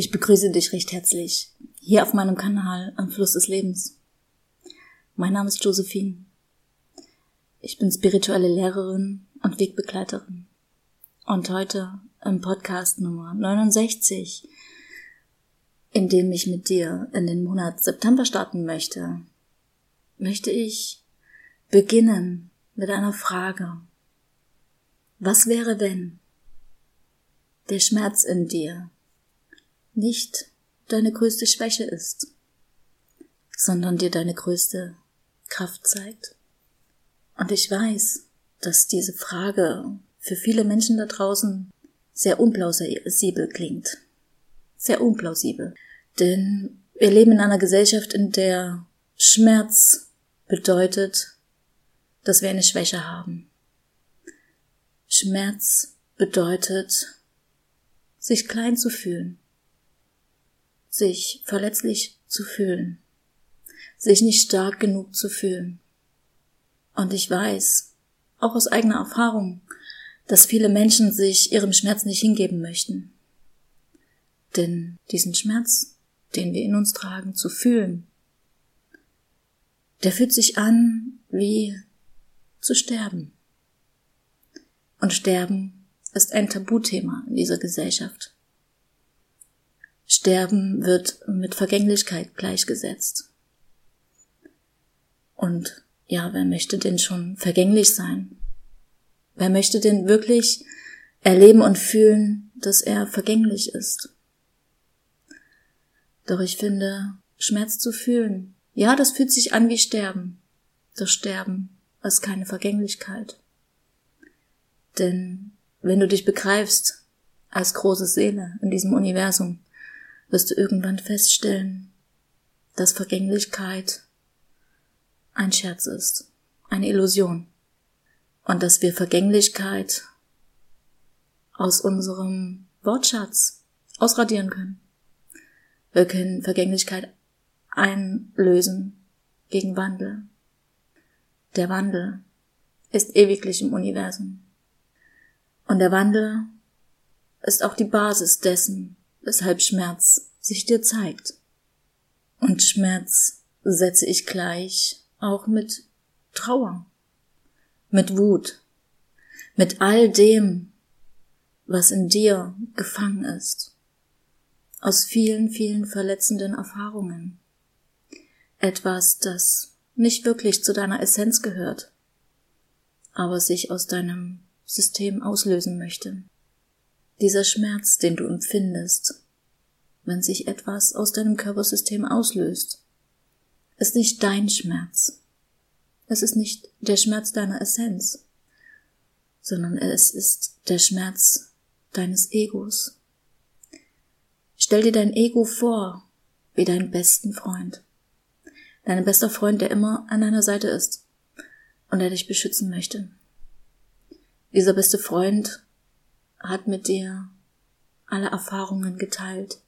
Ich begrüße dich recht herzlich hier auf meinem Kanal am Fluss des Lebens. Mein Name ist Josephine. Ich bin spirituelle Lehrerin und Wegbegleiterin. Und heute im Podcast Nummer 69, in dem ich mit dir in den Monat September starten möchte, möchte ich beginnen mit einer Frage. Was wäre, wenn der Schmerz in dir nicht deine größte Schwäche ist, sondern dir deine größte Kraft zeigt. Und ich weiß, dass diese Frage für viele Menschen da draußen sehr unplausibel klingt. Sehr unplausibel. Denn wir leben in einer Gesellschaft, in der Schmerz bedeutet, dass wir eine Schwäche haben. Schmerz bedeutet, sich klein zu fühlen, sich verletzlich zu fühlen, sich nicht stark genug zu fühlen. Und ich weiß, auch aus eigener Erfahrung, dass viele Menschen sich ihrem Schmerz nicht hingeben möchten. Denn diesen Schmerz, den wir in uns tragen, zu fühlen, der fühlt sich an wie zu sterben. Und Sterben ist ein Tabuthema in dieser Gesellschaft. Sterben wird mit Vergänglichkeit gleichgesetzt. Und ja, wer möchte denn schon vergänglich sein? Wer möchte denn wirklich erleben und fühlen, dass er vergänglich ist? Doch ich finde, Schmerz zu fühlen, ja, das fühlt sich an wie Sterben. Das Sterben ist keine Vergänglichkeit. Denn wenn du dich begreifst als große Seele in diesem Universum, wirst du irgendwann feststellen, dass Vergänglichkeit ein Scherz ist, eine Illusion und dass wir Vergänglichkeit aus unserem Wortschatz ausradieren können. Wir können Vergänglichkeit einlösen gegen Wandel. Der Wandel ist ewiglich im Universum. Und der Wandel ist auch die Basis dessen, weshalb Schmerz sich dir zeigt. Und Schmerz setze ich gleich auch mit Trauer, mit Wut, mit all dem, was in dir gefangen ist, aus vielen, vielen verletzenden Erfahrungen. Etwas, das nicht wirklich zu deiner Essenz gehört, aber sich aus deinem System auslösen möchte. Dieser Schmerz, den du empfindest, wenn sich etwas aus deinem Körpersystem auslöst, ist nicht dein Schmerz. Es ist nicht der Schmerz deiner Essenz, sondern es ist der Schmerz deines Egos. Stell dir dein Ego vor wie deinen besten Freund. Dein bester Freund, der immer an deiner Seite ist und der dich beschützen möchte. Dieser beste Freund hat mit dir alle Erfahrungen geteilt,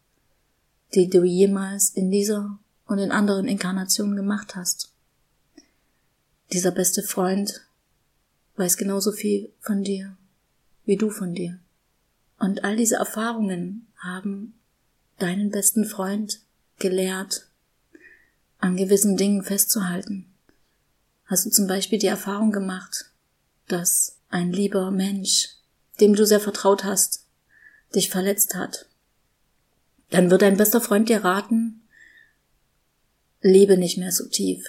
die du jemals in dieser und in anderen Inkarnationen gemacht hast. Dieser beste Freund weiß genauso viel von dir wie du von dir. Und all diese Erfahrungen haben deinen besten Freund gelehrt, an gewissen Dingen festzuhalten. Hast du zum Beispiel die Erfahrung gemacht, dass ein lieber Mensch dem du sehr vertraut hast, dich verletzt hat, dann wird dein bester Freund dir raten, lebe nicht mehr so tief,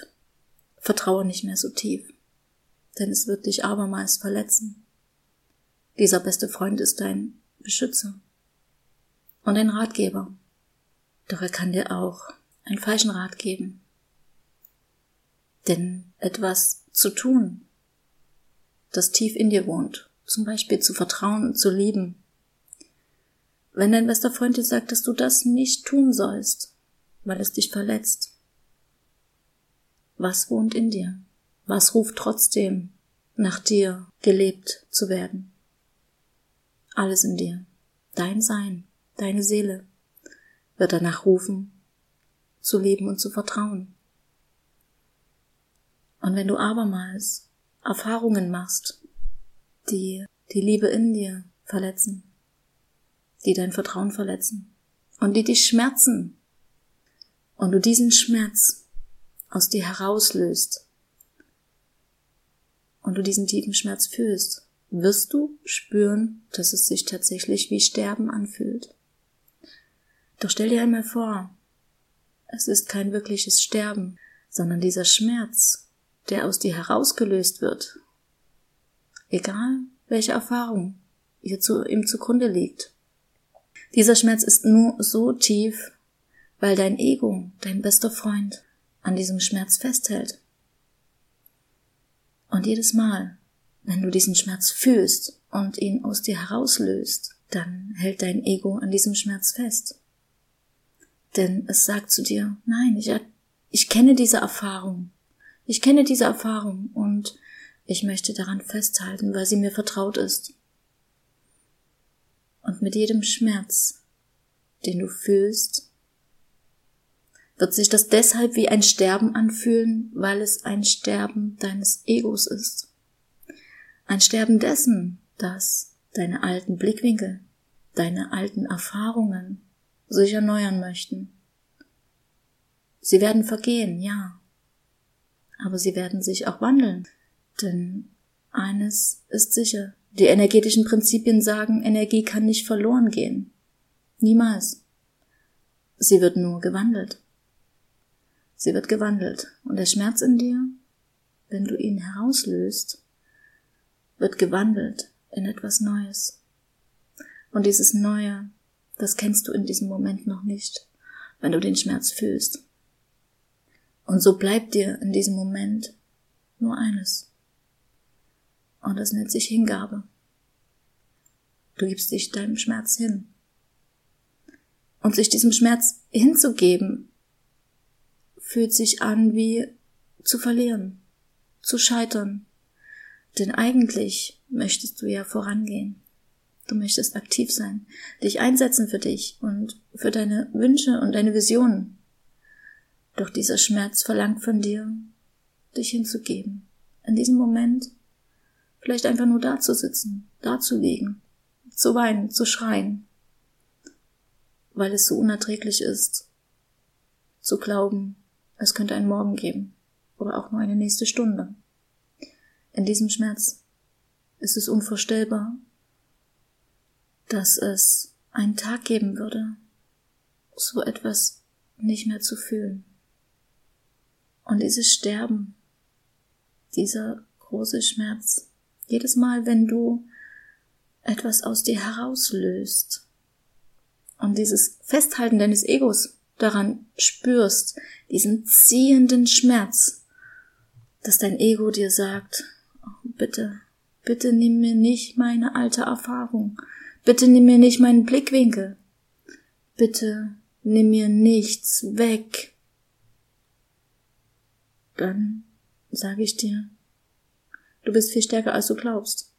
vertraue nicht mehr so tief, denn es wird dich abermals verletzen. Dieser beste Freund ist dein Beschützer und ein Ratgeber, doch er kann dir auch einen falschen Rat geben. Denn etwas zu tun, das tief in dir wohnt zum Beispiel zu vertrauen und zu lieben. Wenn dein bester Freund dir sagt, dass du das nicht tun sollst, weil es dich verletzt, was wohnt in dir? Was ruft trotzdem nach dir gelebt zu werden? Alles in dir, dein Sein, deine Seele wird danach rufen, zu leben und zu vertrauen. Und wenn du abermals Erfahrungen machst, die die Liebe in dir verletzen, die dein Vertrauen verletzen, und die dich schmerzen und du diesen Schmerz aus dir herauslöst und du diesen tiefen Schmerz fühlst, wirst du spüren, dass es sich tatsächlich wie Sterben anfühlt. Doch stell dir einmal vor, es ist kein wirkliches Sterben, sondern dieser Schmerz, der aus dir herausgelöst wird. Egal, welche Erfahrung ihr zu, ihm zugrunde liegt. Dieser Schmerz ist nur so tief, weil dein Ego, dein bester Freund, an diesem Schmerz festhält. Und jedes Mal, wenn du diesen Schmerz fühlst und ihn aus dir herauslöst, dann hält dein Ego an diesem Schmerz fest. Denn es sagt zu dir, nein, ich, ich kenne diese Erfahrung. Ich kenne diese Erfahrung und ich möchte daran festhalten, weil sie mir vertraut ist. Und mit jedem Schmerz, den du fühlst, wird sich das deshalb wie ein Sterben anfühlen, weil es ein Sterben deines Egos ist. Ein Sterben dessen, das deine alten Blickwinkel, deine alten Erfahrungen sich erneuern möchten. Sie werden vergehen, ja, aber sie werden sich auch wandeln, denn eines ist sicher, die energetischen Prinzipien sagen, Energie kann nicht verloren gehen. Niemals. Sie wird nur gewandelt. Sie wird gewandelt. Und der Schmerz in dir, wenn du ihn herauslöst, wird gewandelt in etwas Neues. Und dieses Neue, das kennst du in diesem Moment noch nicht, wenn du den Schmerz fühlst. Und so bleibt dir in diesem Moment nur eines. Und das nennt sich Hingabe. Du gibst dich deinem Schmerz hin. Und sich diesem Schmerz hinzugeben, fühlt sich an wie zu verlieren, zu scheitern. Denn eigentlich möchtest du ja vorangehen. Du möchtest aktiv sein, dich einsetzen für dich und für deine Wünsche und deine Visionen. Doch dieser Schmerz verlangt von dir, dich hinzugeben. In diesem Moment vielleicht einfach nur da zu sitzen, da zu liegen, zu weinen, zu schreien, weil es so unerträglich ist, zu glauben, es könnte einen Morgen geben oder auch nur eine nächste Stunde. In diesem Schmerz ist es unvorstellbar, dass es einen Tag geben würde, so etwas nicht mehr zu fühlen. Und dieses Sterben, dieser große Schmerz, jedes Mal, wenn du etwas aus dir herauslöst und dieses Festhalten deines Egos daran spürst, diesen ziehenden Schmerz, dass dein Ego dir sagt, oh, bitte, bitte nimm mir nicht meine alte Erfahrung, bitte nimm mir nicht meinen Blickwinkel, bitte nimm mir nichts weg. Dann sage ich dir, du bist viel stärker, als du glaubst.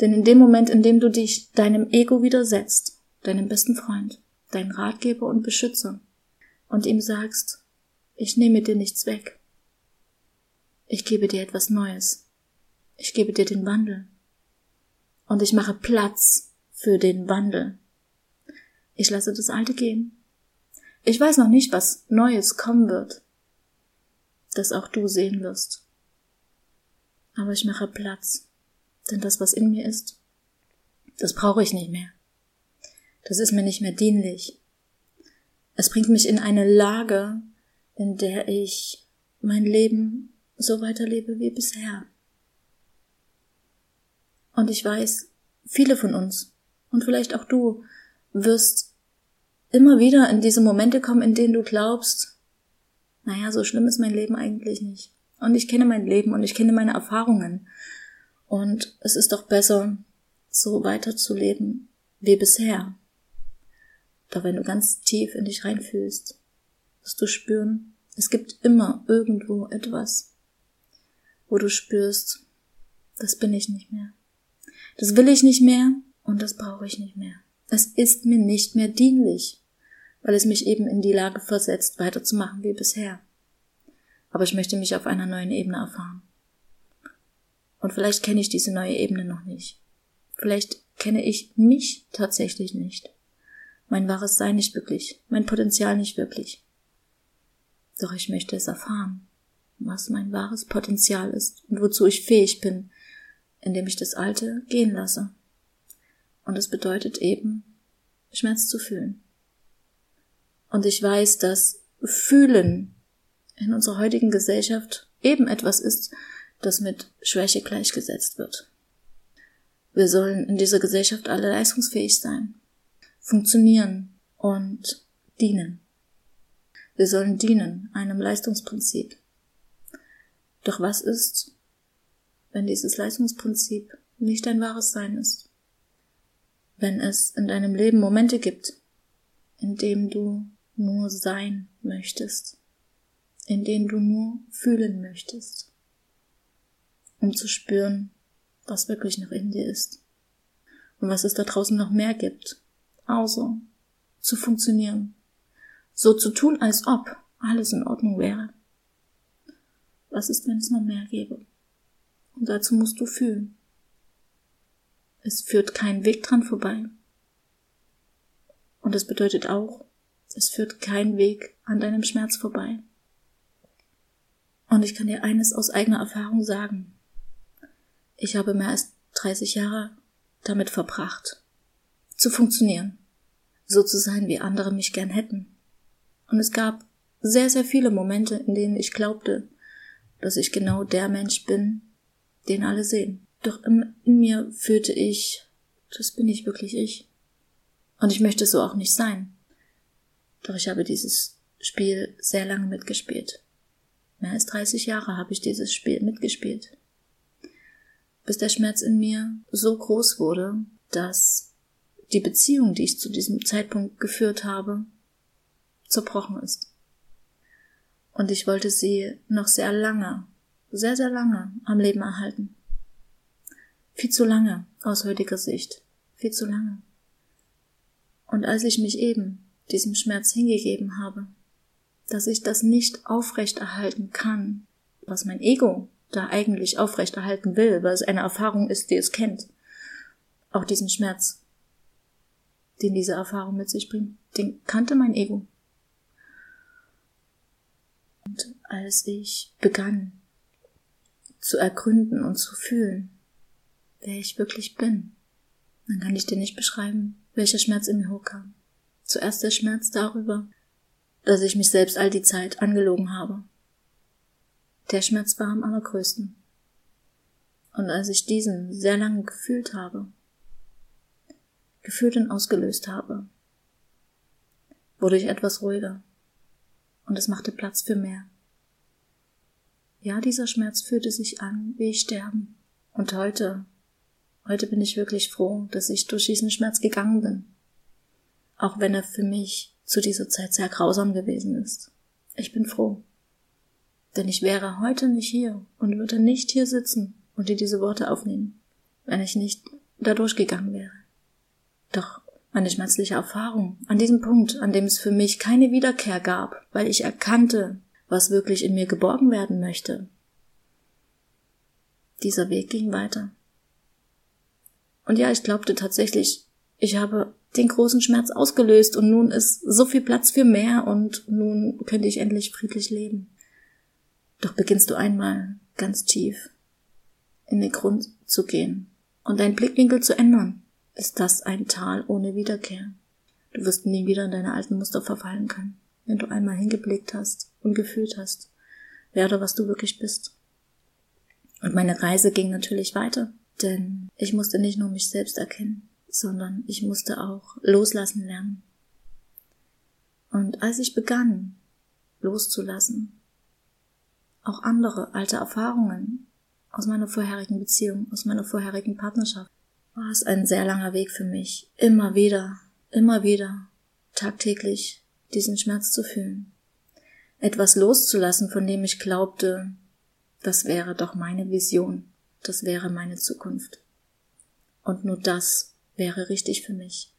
Denn in dem Moment, in dem du dich deinem Ego widersetzt, deinem besten Freund, dein Ratgeber und Beschützer, und ihm sagst, ich nehme dir nichts weg. Ich gebe dir etwas Neues. Ich gebe dir den Wandel. Und ich mache Platz für den Wandel. Ich lasse das Alte gehen. Ich weiß noch nicht, was Neues kommen wird, das auch du sehen wirst. Aber ich mache Platz, denn das, was in mir ist, das brauche ich nicht mehr. Das ist mir nicht mehr dienlich. Es bringt mich in eine Lage, in der ich mein Leben so weiterlebe wie bisher. Und ich weiß, viele von uns und vielleicht auch du wirst immer wieder in diese Momente kommen, in denen du glaubst, naja, so schlimm ist mein Leben eigentlich nicht. Und ich kenne mein Leben und ich kenne meine Erfahrungen. Und es ist doch besser, so weiterzuleben wie bisher. Doch wenn du ganz tief in dich reinfühlst, wirst du spüren, es gibt immer irgendwo etwas, wo du spürst, das bin ich nicht mehr. Das will ich nicht mehr und das brauche ich nicht mehr. Es ist mir nicht mehr dienlich, weil es mich eben in die Lage versetzt, weiterzumachen wie bisher. Aber ich möchte mich auf einer neuen Ebene erfahren. Und vielleicht kenne ich diese neue Ebene noch nicht. Vielleicht kenne ich mich tatsächlich nicht. mein wahres Sein nicht wirklich, mein Potenzial nicht wirklich. Doch ich möchte es erfahren, was mein wahres Potenzial ist und wozu ich fähig bin, indem ich das Alte gehen lasse. Und es bedeutet eben, Schmerz zu fühlen. Und ich weiß, dass Fühlen in unserer heutigen Gesellschaft eben etwas ist, das mit Schwäche gleichgesetzt wird. Wir sollen in dieser Gesellschaft alle leistungsfähig sein, funktionieren und dienen. Wir sollen dienen einem Leistungsprinzip. Doch was ist, wenn dieses Leistungsprinzip nicht dein wahres Sein ist? Wenn es in deinem Leben Momente gibt, in denen du nur sein möchtest, in denen du nur fühlen möchtest, um zu spüren, was wirklich noch in dir ist und was es da draußen noch mehr gibt, außer zu funktionieren, so zu tun, als ob alles in Ordnung wäre. Was ist, wenn es noch mehr gäbe? Und dazu musst du fühlen. Es führt kein Weg dran vorbei. Und es bedeutet auch, es führt kein Weg an deinem Schmerz vorbei. Und ich kann dir eines aus eigener Erfahrung sagen. Ich habe mehr als 30 Jahre damit verbracht, zu funktionieren, so zu sein, wie andere mich gern hätten. Und es gab sehr, sehr viele Momente, in denen ich glaubte, dass ich genau der Mensch bin, den alle sehen. Doch in, mir fühlte ich, das bin ich wirklich ich. Und ich möchte so auch nicht sein. Doch ich habe dieses Spiel sehr lange mitgespielt. Mehr als 30 Jahre habe ich dieses Spiel mitgespielt. Bis der Schmerz in mir so groß wurde, dass die Beziehung, die ich zu diesem Zeitpunkt geführt habe, zerbrochen ist. Und ich wollte sie noch sehr lange, sehr, sehr lange am Leben erhalten. Viel zu lange aus heutiger Sicht. Viel zu lange. Und als ich mich eben diesem Schmerz hingegeben habe, dass ich das nicht aufrechterhalten kann, was mein Ego da eigentlich aufrechterhalten will, weil es eine Erfahrung ist, die es kennt. Auch diesen Schmerz, den diese Erfahrung mit sich bringt, den kannte mein Ego. Und als ich begann zu ergründen und zu fühlen, wer ich wirklich bin, dann kann ich dir nicht beschreiben, welcher Schmerz in mir hochkam. Zuerst der Schmerz darüber, dass ich mich selbst all die Zeit angelogen habe. Der Schmerz war am allergrößten. Und als ich diesen sehr lange gefühlt habe, gefühlt und ausgelöst habe, wurde ich etwas ruhiger und es machte Platz für mehr. Ja, dieser Schmerz fühlte sich an wie Sterben. Und heute, heute bin ich wirklich froh, dass ich durch diesen Schmerz gegangen bin auch wenn er für mich zu dieser Zeit sehr grausam gewesen ist. Ich bin froh. Denn ich wäre heute nicht hier und würde nicht hier sitzen und dir diese Worte aufnehmen, wenn ich nicht da durchgegangen wäre. Doch meine schmerzliche Erfahrung an diesem Punkt, an dem es für mich keine Wiederkehr gab, weil ich erkannte, was wirklich in mir geborgen werden möchte. Dieser Weg ging weiter. Und ja, ich glaubte tatsächlich, ich habe den großen Schmerz ausgelöst und nun ist so viel Platz für mehr und nun könnte ich endlich friedlich leben. Doch beginnst du einmal ganz tief in den Grund zu gehen und deinen Blickwinkel zu ändern, ist das ein Tal ohne Wiederkehr. Du wirst nie wieder in deine alten Muster verfallen können, wenn du einmal hingeblickt hast und gefühlt hast, wer oder was du wirklich bist. Und meine Reise ging natürlich weiter, denn ich musste nicht nur mich selbst erkennen, sondern ich musste auch loslassen lernen. Und als ich begann, loszulassen, auch andere alte Erfahrungen aus meiner vorherigen Beziehung, aus meiner vorherigen Partnerschaft, war es ein sehr langer Weg für mich, immer wieder, immer wieder, tagtäglich diesen Schmerz zu fühlen. Etwas loszulassen, von dem ich glaubte, das wäre doch meine Vision, das wäre meine Zukunft. Und nur das wäre richtig für mich.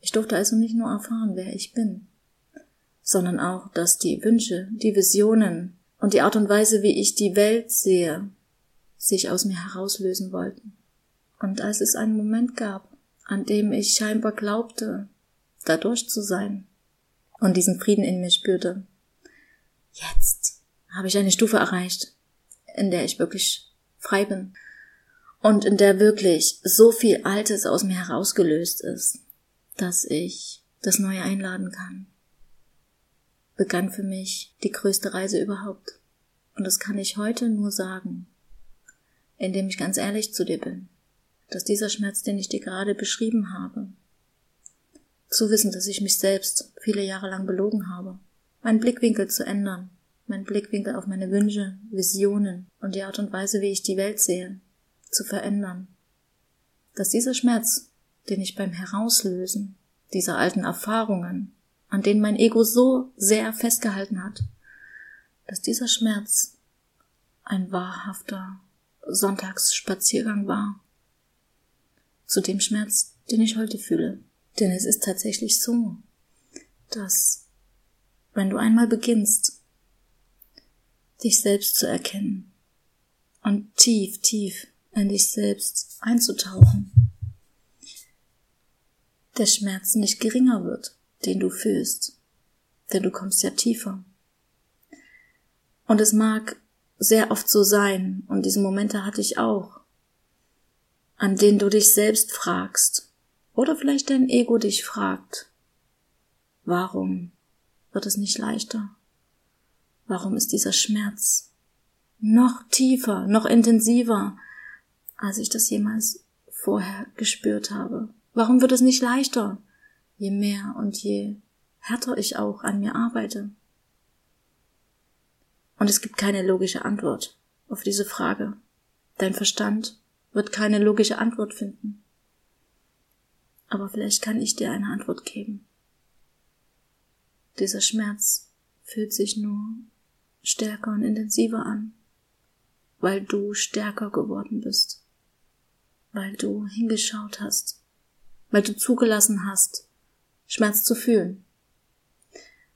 Ich durfte also nicht nur erfahren, wer ich bin, sondern auch, dass die Wünsche, die Visionen und die Art und Weise, wie ich die Welt sehe, sich aus mir herauslösen wollten. Und als es einen Moment gab, an dem ich scheinbar glaubte, dadurch zu sein und diesen Frieden in mir spürte. Jetzt habe ich eine Stufe erreicht, in der ich wirklich frei bin und in der wirklich so viel Altes aus mir herausgelöst ist, dass ich das Neue einladen kann. Begann für mich die größte Reise überhaupt. Und das kann ich heute nur sagen, indem ich ganz ehrlich zu dir bin, dass dieser Schmerz, den ich dir gerade beschrieben habe, zu wissen, dass ich mich selbst viele Jahre lang belogen habe, meinen Blickwinkel zu ändern, meinen Blickwinkel auf meine Wünsche, Visionen und die Art und Weise, wie ich die Welt sehe, zu verändern. Dass dieser Schmerz, den ich beim Herauslösen dieser alten Erfahrungen, an denen mein Ego so sehr festgehalten hat, dass dieser Schmerz ein wahrhafter Sonntagsspaziergang war. Zu dem Schmerz, den ich heute fühle. Denn es ist tatsächlich so, dass wenn du einmal beginnst, dich selbst zu erkennen und tief, tief in dich selbst einzutauchen, der Schmerz nicht geringer wird, den du fühlst, denn du kommst ja tiefer. Und es mag sehr oft so sein, und diese Momente hatte ich auch, an denen du dich selbst fragst, oder vielleicht dein Ego dich fragt, warum wird es nicht leichter? Warum ist dieser Schmerz noch tiefer, noch intensiver, als ich das jemals vorher gespürt habe? Warum wird es nicht leichter, je mehr und je härter ich auch an mir arbeite? Und es gibt keine logische Antwort auf diese Frage. Dein Verstand wird keine logische Antwort finden. Aber vielleicht kann ich dir eine Antwort geben. Dieser Schmerz fühlt sich nur stärker und intensiver an, weil du stärker geworden bist, weil du hingeschaut hast, weil du zugelassen hast, Schmerz zu fühlen.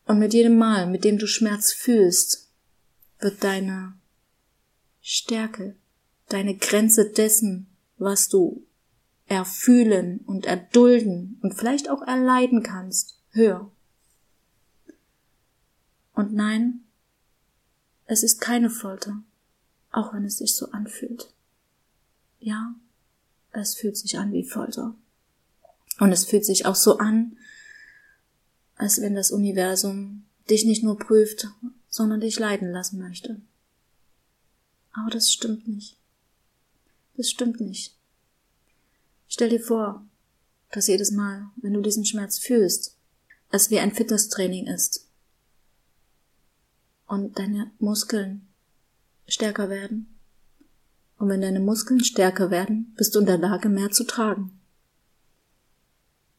Und mit jedem Mal, mit dem du Schmerz fühlst, wird deine Stärke, deine Grenze dessen, was du erfühlen und erdulden und vielleicht auch erleiden kannst, höher. Und nein, es ist keine Folter, auch wenn es sich so anfühlt. Ja, es fühlt sich an wie Folter. Und es fühlt sich auch so an, als wenn das Universum dich nicht nur prüft, sondern dich leiden lassen möchte. Aber das stimmt nicht. Das stimmt nicht. Stell dir vor, dass jedes Mal, wenn du diesen Schmerz fühlst, es wie ein Fitnesstraining ist und deine Muskeln stärker werden. Und wenn deine Muskeln stärker werden, bist du in der Lage, mehr zu tragen.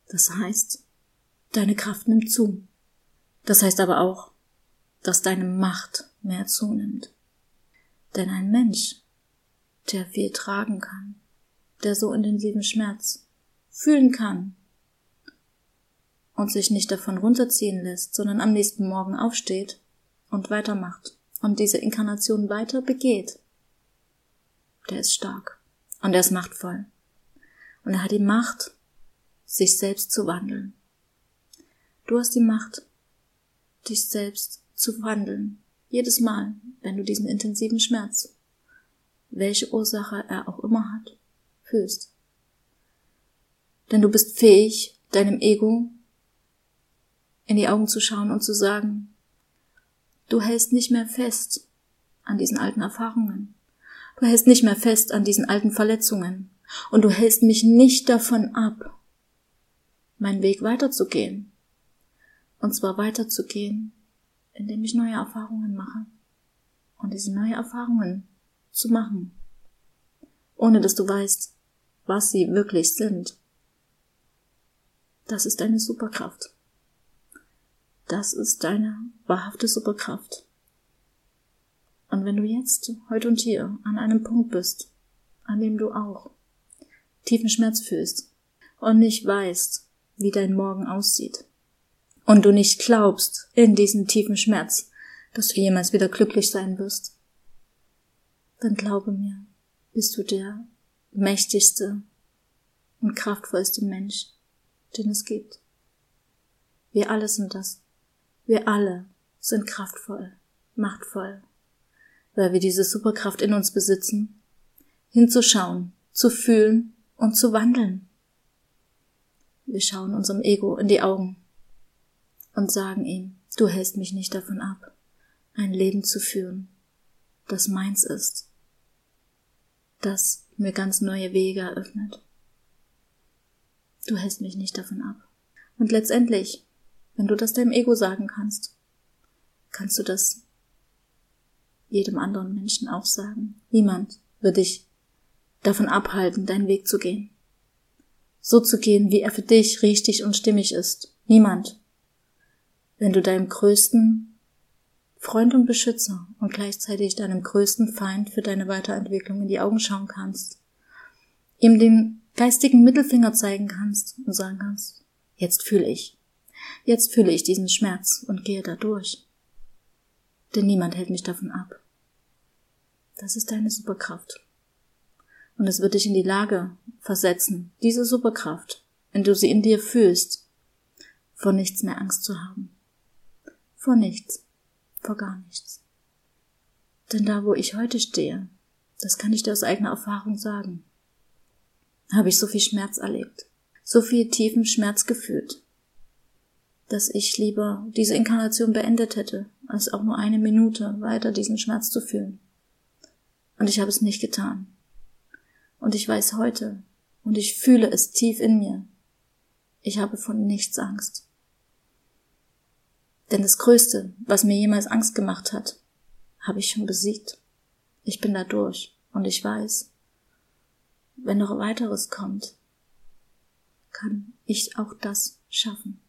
Das heißt, deine Kraft nimmt zu. Das heißt aber auch, dass deine Macht mehr zunimmt. Denn ein Mensch, der viel tragen kann, der so intensiven Schmerz fühlen kann und sich nicht davon runterziehen lässt, sondern am nächsten Morgen aufsteht und weitermacht und diese Inkarnation weiter begeht, der ist stark und er ist machtvoll. Und er hat die Macht, sich selbst zu wandeln. Du hast die Macht, dich selbst zu wandeln. Jedes Mal, wenn du diesen intensiven Schmerz, welche Ursache er auch immer hat, fühlst. Denn du bist fähig, deinem Ego in die Augen zu schauen und zu sagen, du hältst nicht mehr fest an diesen alten Erfahrungen. Du hältst nicht mehr fest an diesen alten Verletzungen. Und du hältst mich nicht davon ab, meinen Weg weiterzugehen. Und zwar weiterzugehen indem ich neue Erfahrungen mache. Und diese neue Erfahrungen zu machen, ohne dass du weißt, was sie wirklich sind. Das ist deine Superkraft. Das ist deine wahrhafte Superkraft. Und wenn du jetzt, heute und hier, an einem Punkt bist, an dem du auch tiefen Schmerz fühlst und nicht weißt, wie dein Morgen aussieht, und du nicht glaubst in diesen tiefen Schmerz, dass du jemals wieder glücklich sein wirst, dann glaube mir, bist du der mächtigste und kraftvollste Mensch, den es gibt. Wir alle sind das. Wir alle sind kraftvoll, machtvoll, weil wir diese Superkraft in uns besitzen, hinzuschauen, zu fühlen und zu wandeln. Wir schauen unserem Ego in die Augen und sagen ihm, du hältst mich nicht davon ab, ein Leben zu führen, das meins ist, das mir ganz neue Wege eröffnet. Du hältst mich nicht davon ab. Und letztendlich, wenn du das deinem Ego sagen kannst, kannst du das jedem anderen Menschen auch sagen. Niemand wird dich davon abhalten, deinen Weg zu gehen. So zu gehen, wie er für dich richtig und stimmig ist. Niemand. Wenn du deinem größten Freund und Beschützer und gleichzeitig deinem größten Feind für deine Weiterentwicklung in die Augen schauen kannst, ihm den geistigen Mittelfinger zeigen kannst und sagen kannst, jetzt fühle ich. Jetzt fühle ich diesen Schmerz und gehe da durch. Denn niemand hält mich davon ab. Das ist deine Superkraft. Und es wird dich in die Lage versetzen, diese Superkraft, wenn du sie in dir fühlst, vor nichts mehr Angst zu haben. Vor nichts. Vor gar nichts. Denn da, wo ich heute stehe, das kann ich dir aus eigener Erfahrung sagen, habe ich so viel Schmerz erlebt, so viel tiefen Schmerz gefühlt, dass ich lieber diese Inkarnation beendet hätte, als auch nur eine Minute weiter diesen Schmerz zu fühlen. Und ich habe es nicht getan. Und ich weiß heute, und ich fühle es tief in mir, ich habe von nichts Angst. Denn das Größte, was mir jemals Angst gemacht hat, habe ich schon besiegt. Ich bin da durch und ich weiß, wenn noch weiteres kommt, kann ich auch das schaffen.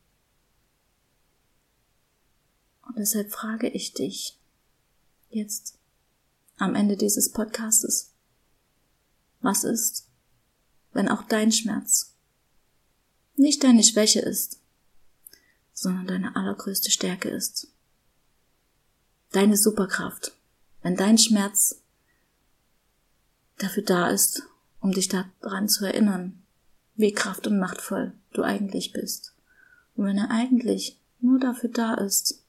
Und deshalb frage ich dich jetzt am Ende dieses Podcastes, was ist, wenn auch dein Schmerz nicht deine Schwäche ist, sondern deine allergrößte Stärke ist. Deine Superkraft, wenn dein Schmerz dafür da ist, um dich daran zu erinnern, wie kraft- und machtvoll du eigentlich bist. Und wenn er eigentlich nur dafür da ist,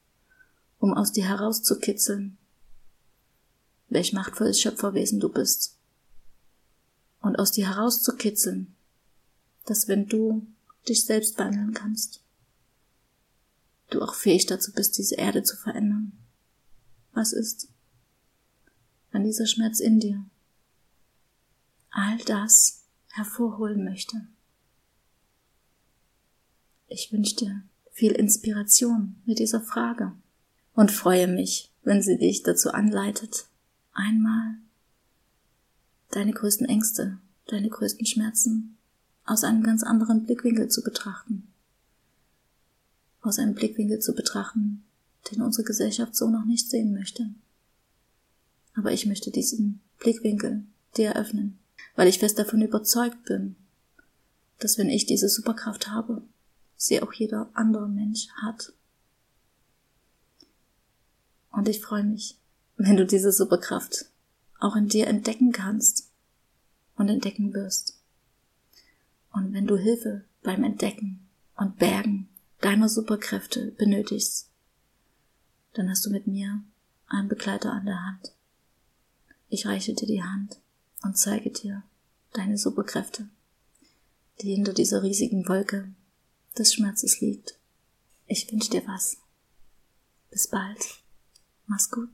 um aus dir herauszukitzeln, welch machtvolles Schöpferwesen du bist. Und aus dir herauszukitzeln, dass wenn du dich selbst wandeln kannst, du auch fähig dazu bist, diese Erde zu verändern. Was ist, wenn dieser Schmerz in dir all das hervorholen möchte. Ich wünsche dir viel Inspiration mit dieser Frage und freue mich, wenn sie dich dazu anleitet, einmal deine größten Ängste, deine größten Schmerzen aus einem ganz anderen Blickwinkel zu betrachten. Aus einem Blickwinkel zu betrachten, den unsere Gesellschaft so noch nicht sehen möchte. Aber ich möchte diesen Blickwinkel dir eröffnen weil ich fest davon überzeugt bin, dass wenn ich diese Superkraft habe, sie auch jeder andere Mensch hat. Und ich freue mich, wenn du diese Superkraft auch in dir entdecken kannst und entdecken wirst. Und wenn du Hilfe beim Entdecken und Bergen deiner Superkräfte benötigst, dann hast du mit mir einen Begleiter an der Hand. Ich reiche dir die Hand und zeige dir deine Superkräfte, die hinter dieser riesigen Wolke des Schmerzes liegt. Ich wünsche dir was. Bis bald. Mach's gut.